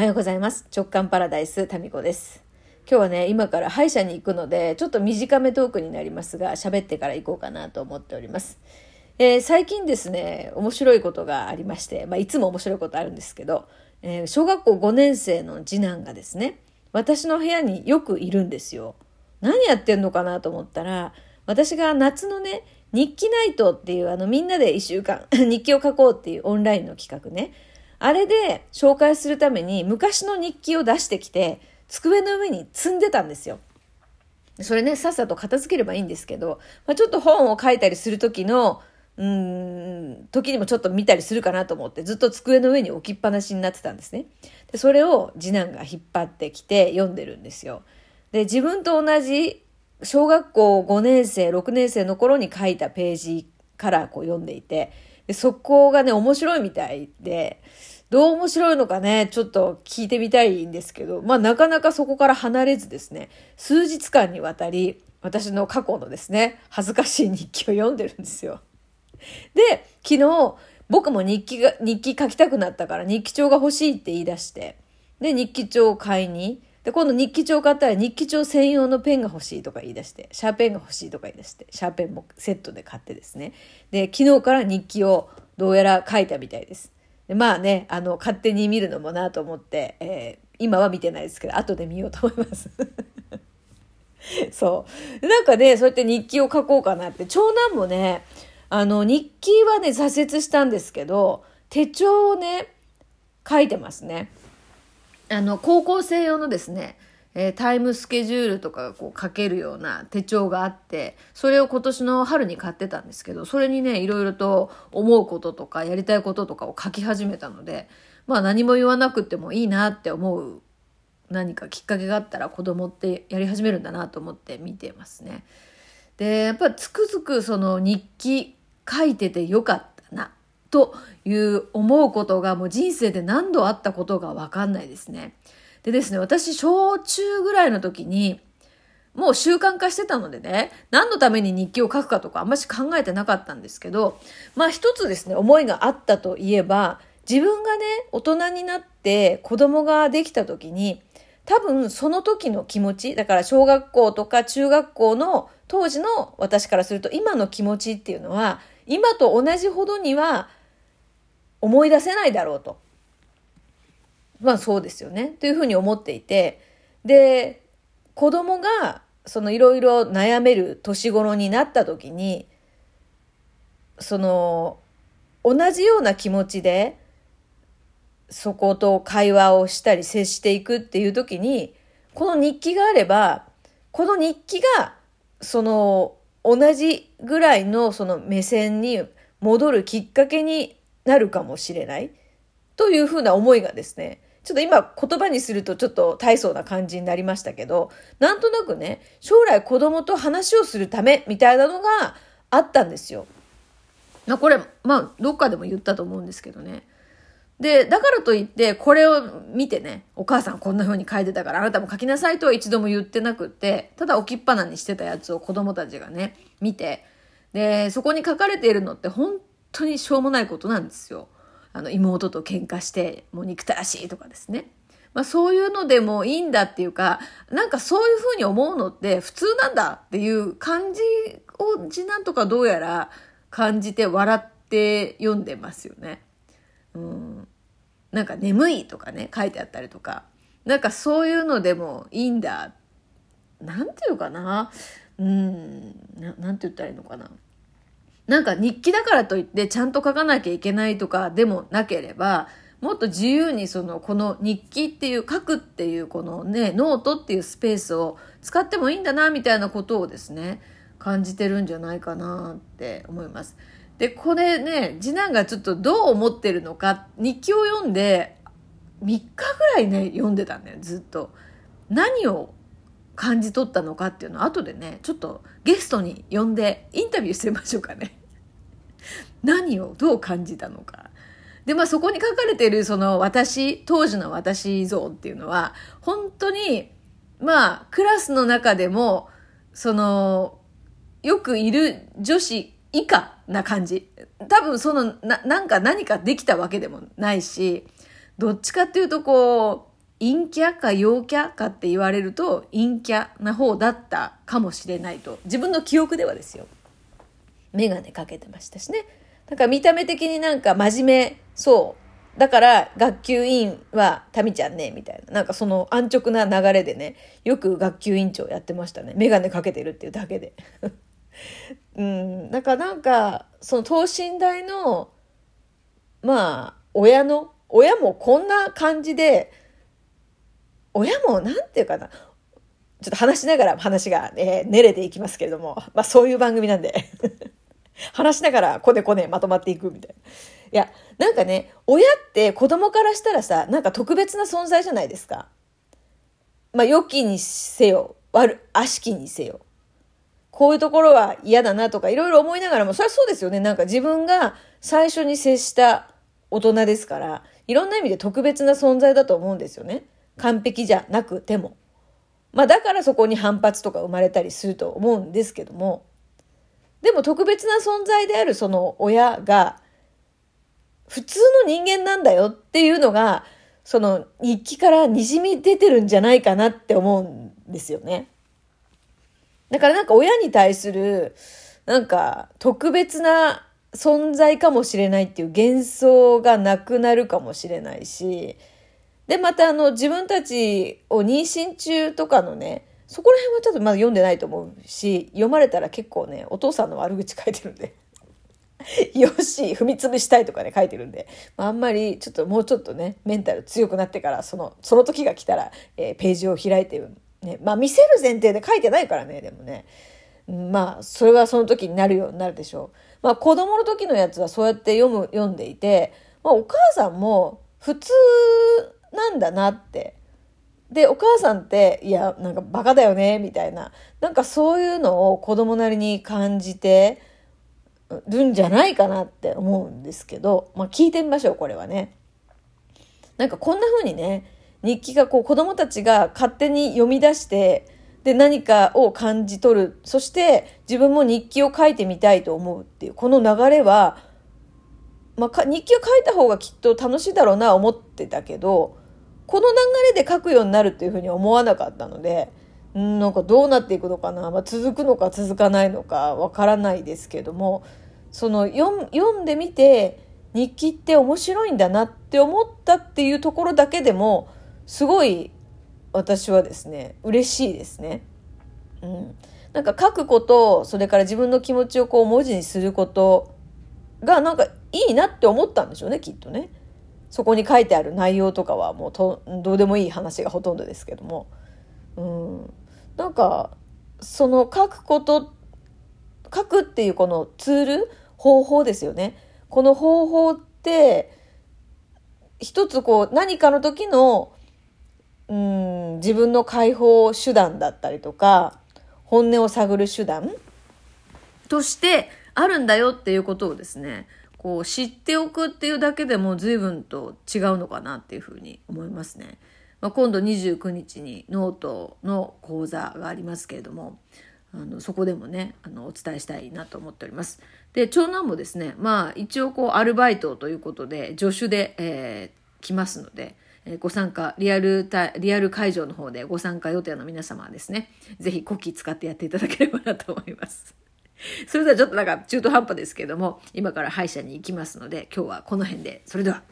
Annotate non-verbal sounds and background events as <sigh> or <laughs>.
はようございます。直感パラダイス、タミコです。今日はね、今から歯医者に行くので、ちょっと短めトークになりますが、喋ってから行こうかなと思っております。えー、最近ですね、面白いことがありまして、まあ、いつも面白いことあるんですけど、えー、小学校5年生の次男がですね、私の部屋によくいるんですよ。何やってんのかなと思ったら、私が夏のね、日記ナイトっていうあのみんなで一週間 <laughs> 日記を書こうっていうオンラインの企画ね。あれで紹介するために昔の日記を出してきて、机の上に積んでたんですよ。それね、さっさと片付ければいいんですけど、まあ、ちょっと本を書いたりする時の、うん、時にもちょっと見たりするかなと思って、ずっと机の上に置きっぱなしになってたんですね。で、それを次男が引っ張ってきて読んでるんですよ。で、自分と同じ小学校5年生、6年生の頃に書いたページからこう読んでいて、でそこがね、面白いみたいで、どう面白いのかね、ちょっと聞いてみたいんですけど、まあなかなかそこから離れずですね、数日間にわたり、私の過去のですね、恥ずかしい日記を読んでるんですよ。で、昨日、僕も日記が、日記書きたくなったから日記帳が欲しいって言い出して、で、日記帳を買いに、で、今度日記帳買ったら日記帳専用のペンが欲しいとか言い出して、シャーペンが欲しいとか言い出して、シャーペンもセットで買ってですね。で、昨日から日記をどうやら書いたみたいです。でまあね、あの、勝手に見るのもなと思って、えー、今は見てないですけど、後で見ようと思います。<laughs> そう。なんかね、そうやって日記を書こうかなって、長男もね、あの、日記はね、挫折したんですけど、手帳をね、書いてますね。あの、高校生用のですね、えー、タイムスケジュールとかがこう書けるような手帳があって、それを今年の春に買ってたんですけど、それにね、いろいろと思うこととかやりたいこととかを書き始めたので、まあ何も言わなくてもいいなって思う何かきっかけがあったら子供ってやり始めるんだなと思って見てますね。で、やっぱつくづくその日記書いててよかったなという思うことがもう人生で何度あったことがわかんないですね。でですね、私、小中ぐらいの時に、もう習慣化してたのでね、何のために日記を書くかとかあんまし考えてなかったんですけど、まあ一つですね、思いがあったといえば、自分がね、大人になって子供ができた時に、多分その時の気持ち、だから小学校とか中学校の当時の私からすると今の気持ちっていうのは、今と同じほどには思い出せないだろうと。まあそうですよね。というふうに思っていて、で、子供がそのいろいろ悩める年頃になった時に、その同じような気持ちでそこと会話をしたり接していくっていう時に、この日記があれば、この日記がその同じぐらいのその目線に戻るきっかけになるかもしれないというふうな思いがですね、ちょっと今言葉にするとちょっと大層な感じになりましたけど、なんとなくね、将来子供と話をするためみたいなのがあったんですよ。まあこれ、まあどっかでも言ったと思うんですけどね。で、だからといって、これを見てね、お母さんこんな風に書いてたからあなたも書きなさいとは一度も言ってなくって、ただ置きっぱなにしてたやつを子供たちがね、見て、で、そこに書かれているのって本当にしょうもないことなんですよ。あの妹と喧嘩してもう憎たらしいとかですね。まあそういうのでもいいんだっていうか、なんかそういうふうに思うのって普通なんだっていう感じを次男とかどうやら感じて笑って読んでますよね。うん。なんか眠いとかね、書いてあったりとか。なんかそういうのでもいいんだ。なんていうかな。うん。ななんて言ったらいいのかな。なんか日記だからといってちゃんと書かなきゃいけないとかでもなければ、もっと自由にその、この日記っていう書くっていうこのね、ノートっていうスペースを使ってもいいんだな、みたいなことをですね、感じてるんじゃないかなって思います。で、これね、次男がちょっとどう思ってるのか、日記を読んで、3日ぐらいね、読んでたんだよ、ずっと。何を感じ取ったのかっていうのを後でね、ちょっとゲストに呼んでインタビューしてみましょうかね。<laughs> 何をどう感じたのか。で、まあそこに書かれているその私、当時の私像っていうのは、本当に、まあクラスの中でも、その、よくいる女子以下な感じ。多分その、な、なんか何かできたわけでもないし、どっちかっていうとこう、陰キャか陽キャかって言われると陰キャな方だったかもしれないと自分の記憶ではですよ眼鏡かけてましたしね。だか見た目的になんか真面目そう。だから学級委員はタミちゃんねみたいな。なんかその安直な流れでねよく学級委員長やってましたね。眼鏡かけてるっていうだけで。<laughs> うん。だかなんかその等身大のまあ親の親もこんな感じで親もなんていうかな。ちょっと話しながら話が、えー、練れていきますけれども、まあそういう番組なんで。話しながらこねこねまとまっていくみたいな。いや、なんかね、親って子供からしたらさ、なんか特別な存在じゃないですか。まあ良きにせよ、悪、悪しきにせよ。こういうところは嫌だなとかいろいろ思いながらも、それはそうですよね。なんか自分が最初に接した大人ですから、いろんな意味で特別な存在だと思うんですよね。完璧じゃなくても。まあだからそこに反発とか生まれたりすると思うんですけども、でも特別な存在であるその親が、普通の人間なんだよっていうのが、その日記から滲み出てるんじゃないかなって思うんですよね。だからなんか親に対する、なんか特別な存在かもしれないっていう幻想がなくなるかもしれないし、で、またあの自分たちを妊娠中とかのね、そこら辺はちょっとまだ読んでないと思うし、読まれたら結構ね、お父さんの悪口書いてるんで。<laughs> よし、踏み潰したいとかね、書いてるんで、まあ、あんまりちょっともうちょっとね、メンタル強くなってから、その、その時が来たら、えー、ページを開いて、ね、まあ見せる前提で書いてないからね、でもね。まあ、それはその時になるようになるでしょう。まあ子供の時のやつはそうやって読む、読んでいて、まあお母さんも普通なんだなって。で、お母さんって、いや、なんかバカだよね、みたいな。なんかそういうのを子供なりに感じてるんじゃないかなって思うんですけど、まあ聞いてみましょう、これはね。なんかこんな風にね、日記がこう子供たちが勝手に読み出して、で何かを感じ取る。そして自分も日記を書いてみたいと思うっていう、この流れは、まあ、日記を書いた方がきっと楽しいだろうな思ってたけど、この流れで書くようになるっていうふうに思わなかったので、んなんかどうなっていくのかな、まあ、続くのか続かないのかわからないですけども、その読んでみて日記って面白いんだなって思ったっていうところだけでも、すごい私はですね、嬉しいですね。うん。なんか書くこと、それから自分の気持ちをこう文字にすることがなんかいいなって思ったんでしょうね、きっとね。そこに書いてある内容とかはもうとどうでもいい話がほとんどですけども。うん。なんか、その書くこと、書くっていうこのツール、方法ですよね。この方法って、一つこう何かの時のうん自分の解放手段だったりとか本音を探る手段としてあるんだよっていうことをですねこう知っておくっていうだけでも随分と違うのかなっていうふうに思いますね。まあ、今度29日にノートの講座がありますけれどもあのそこでもねあのお伝えしたいなと思っております。で長男もですねまあ一応こうアルバイトということで助手で、えー、来ますので。えご参加、リアルリアル会場の方でご参加予定の皆様はですね、ぜひコキ使ってやっていただければなと思います。<laughs> それではちょっとなんか中途半端ですけども、今から歯医者に行きますので、今日はこの辺で。それでは。